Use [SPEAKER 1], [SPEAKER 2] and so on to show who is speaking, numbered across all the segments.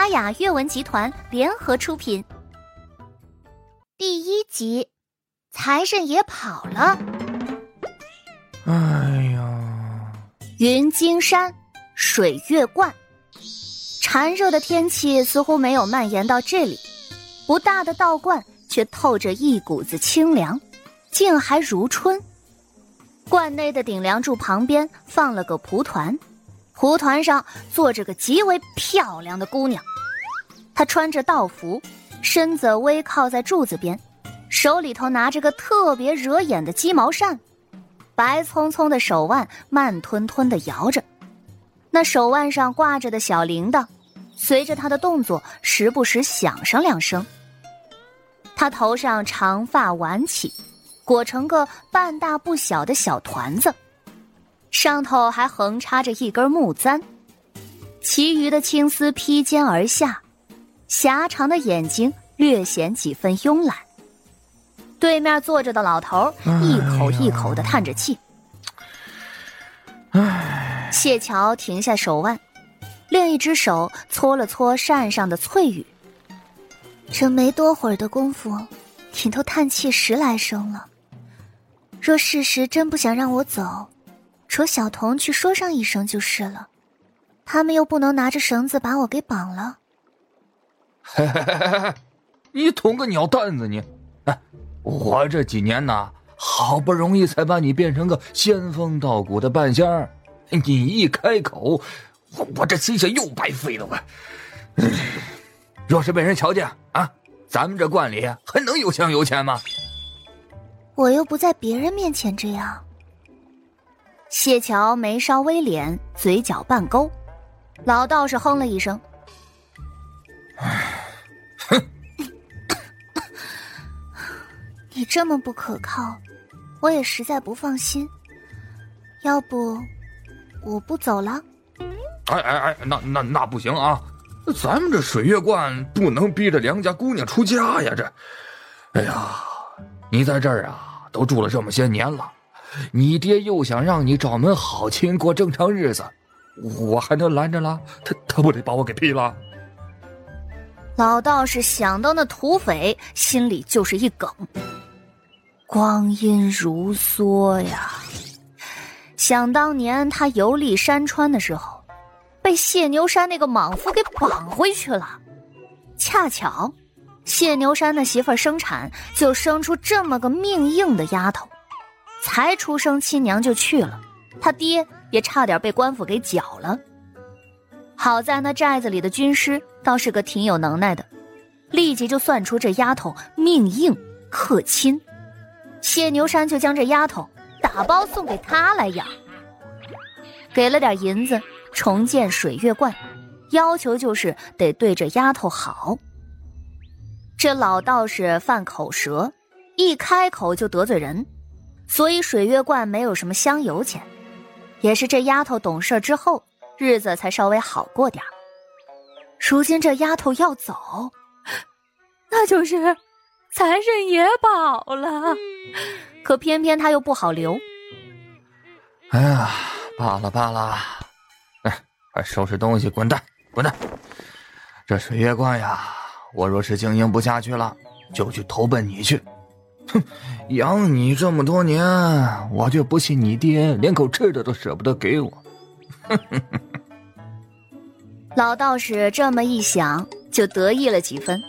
[SPEAKER 1] 拉雅阅文集团联合出品。第一集，财神爷跑了。
[SPEAKER 2] 哎呀，
[SPEAKER 1] 云金山，水月观，馋热的天气似乎没有蔓延到这里。不大的道观却透着一股子清凉，竟还如春。观内的顶梁柱旁边放了个蒲团。蒲团上坐着个极为漂亮的姑娘，他穿着道服，身子微靠在柱子边，手里头拿着个特别惹眼的鸡毛扇，白葱葱的手腕慢吞吞的摇着，那手腕上挂着的小铃铛，随着他的动作时不时响上两声。他头上长发挽起，裹成个半大不小的小团子。上头还横插着一根木簪，其余的青丝披肩而下，狭长的眼睛略显几分慵懒。对面坐着的老头一口一口的叹着气。
[SPEAKER 2] 唉，
[SPEAKER 1] 谢桥停下手腕，另一只手搓了搓扇上的翠羽。这没多会儿的功夫，你都叹气十来声了。若事实真不想让我走。扯小童去说上一声就是了，他们又不能拿着绳子把我给绑了。
[SPEAKER 2] 嘿嘿嘿嘿嘿，你捅个鸟蛋子你！哎，我这几年呐，好不容易才把你变成个仙风道骨的半仙儿，你一开口，我我这心血又白费了吧？若是被人瞧见啊，咱们这观里还能有香有钱吗？
[SPEAKER 1] 我又不在别人面前这样。谢桥眉梢微敛，嘴角半勾，老道士哼了一声：“，
[SPEAKER 2] 哼
[SPEAKER 1] 你这么不可靠，我也实在不放心。要不，我不走了。”
[SPEAKER 2] 哎哎哎，那那那不行啊！咱们这水月观不能逼着梁家姑娘出嫁呀！这，哎呀，你在这儿啊，都住了这么些年了。你爹又想让你找门好亲过正常日子，我还能拦着了？他他不得把我给劈了？
[SPEAKER 1] 老道士想到那土匪，心里就是一梗。光阴如梭呀，想当年他游历山川的时候，被谢牛山那个莽夫给绑回去了。恰巧，谢牛山的媳妇生产，就生出这么个命硬的丫头。才出生，亲娘就去了，他爹也差点被官府给绞了。好在那寨子里的军师倒是个挺有能耐的，立即就算出这丫头命硬克亲，谢牛山就将这丫头打包送给他来养，给了点银子重建水月观，要求就是得对这丫头好。这老道士犯口舌，一开口就得罪人。所以水月观没有什么香油钱，也是这丫头懂事之后，日子才稍微好过点如今这丫头要走，那就是财神爷跑了，可偏偏他又不好留。
[SPEAKER 2] 哎呀，罢了罢了，哎，快收拾东西滚蛋滚蛋！这水月观呀，我若是经营不下去了，就去投奔你去。哼，养你这么多年，我就不信你爹连口吃的都舍不得给我。
[SPEAKER 1] 哼哼哼老道士这么一想，就得意了几分。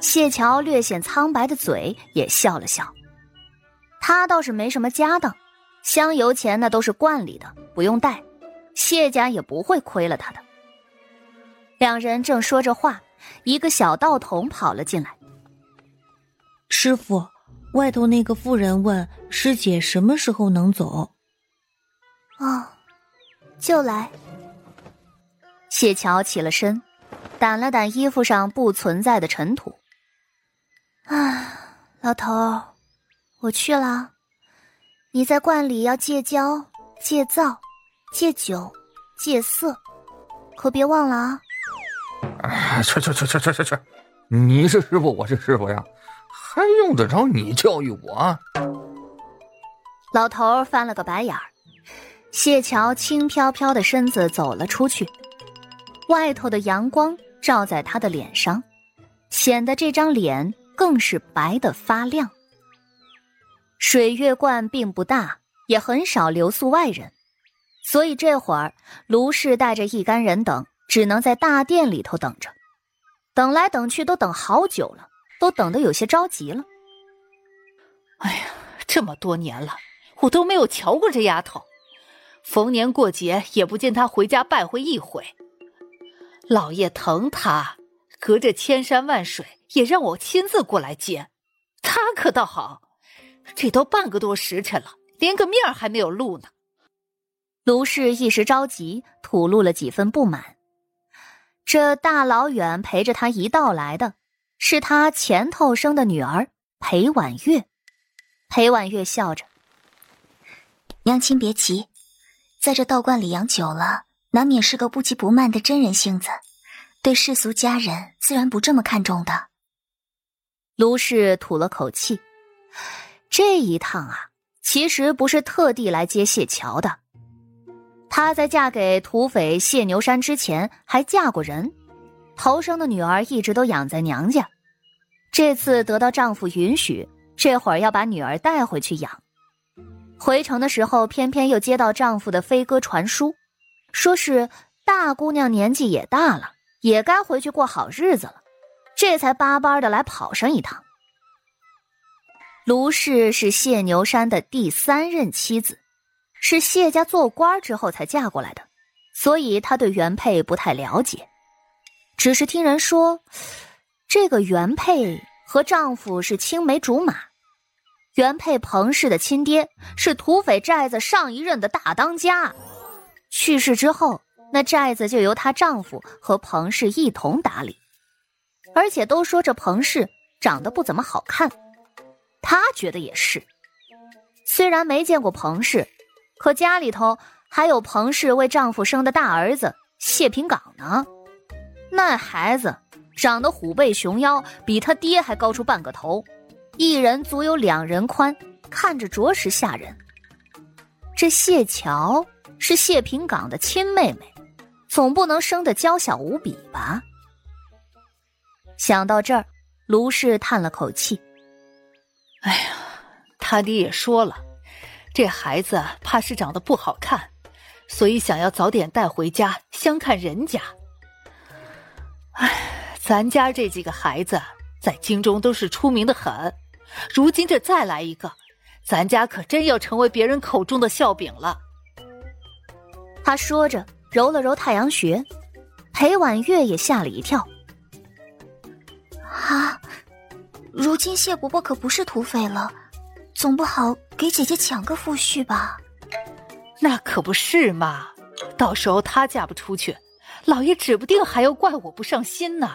[SPEAKER 1] 谢桥略显苍白的嘴也笑了笑。他倒是没什么家当，香油钱那都是罐里的，不用带。谢家也不会亏了他的。两人正说着话，一个小道童跑了进来。
[SPEAKER 3] 师傅。外头那个妇人问师姐什么时候能走？
[SPEAKER 1] 哦，就来。谢桥起了身，掸了掸衣服上不存在的尘土。啊，老头，我去了。你在观里要戒骄、戒躁、戒酒、戒色，可别忘了啊！
[SPEAKER 2] 哎，去去去去去去去！你是师傅，我是师傅呀。还用得着你教育我？
[SPEAKER 1] 老头翻了个白眼儿。谢桥轻飘飘的身子走了出去，外头的阳光照在他的脸上，显得这张脸更是白的发亮。水月观并不大，也很少留宿外人，所以这会儿卢氏带着一干人等，只能在大殿里头等着。等来等去都等好久了，都等得有些着急了。
[SPEAKER 4] 哎呀，这么多年了，我都没有瞧过这丫头，逢年过节也不见她回家拜会一回。老爷疼她，隔着千山万水也让我亲自过来接。她可倒好，这都半个多时辰了，连个面还没有露呢。
[SPEAKER 1] 卢氏一时着急，吐露了几分不满。这大老远陪着他一道来的，是他前头生的女儿裴婉月。裴婉月笑着：“
[SPEAKER 5] 娘亲别急，在这道观里养久了，难免是个不急不慢的真人性子，对世俗佳人自然不这么看重的。”
[SPEAKER 1] 卢氏吐了口气：“这一趟啊，其实不是特地来接谢桥的。”她在嫁给土匪谢牛山之前还嫁过人，头生的女儿一直都养在娘家。这次得到丈夫允许，这会儿要把女儿带回去养。回城的时候，偏偏又接到丈夫的飞鸽传书，说是大姑娘年纪也大了，也该回去过好日子了，这才巴巴的来跑上一趟。卢氏是谢牛山的第三任妻子。是谢家做官之后才嫁过来的，所以她对原配不太了解，只是听人说，这个原配和丈夫是青梅竹马。原配彭氏的亲爹是土匪寨子上一任的大当家，去世之后，那寨子就由她丈夫和彭氏一同打理，而且都说这彭氏长得不怎么好看，她觉得也是，虽然没见过彭氏。可家里头还有彭氏为丈夫生的大儿子谢平岗呢，那孩子长得虎背熊腰，比他爹还高出半个头，一人足有两人宽，看着着实吓人。这谢桥是谢平岗的亲妹妹，总不能生得娇小无比吧？想到这儿，卢氏叹了口气：“
[SPEAKER 4] 哎呀，他爹也说了。”这孩子怕是长得不好看，所以想要早点带回家相看人家。唉，咱家这几个孩子在京中都是出名的很，如今这再来一个，咱家可真要成为别人口中的笑柄了。
[SPEAKER 1] 他说着，揉了揉太阳穴，裴婉月也吓了一跳。
[SPEAKER 5] 啊，如今谢伯伯可不是土匪了。总不好给姐姐抢个夫婿吧？
[SPEAKER 4] 那可不是嘛！到时候她嫁不出去，老爷指不定还要怪我不上心呢。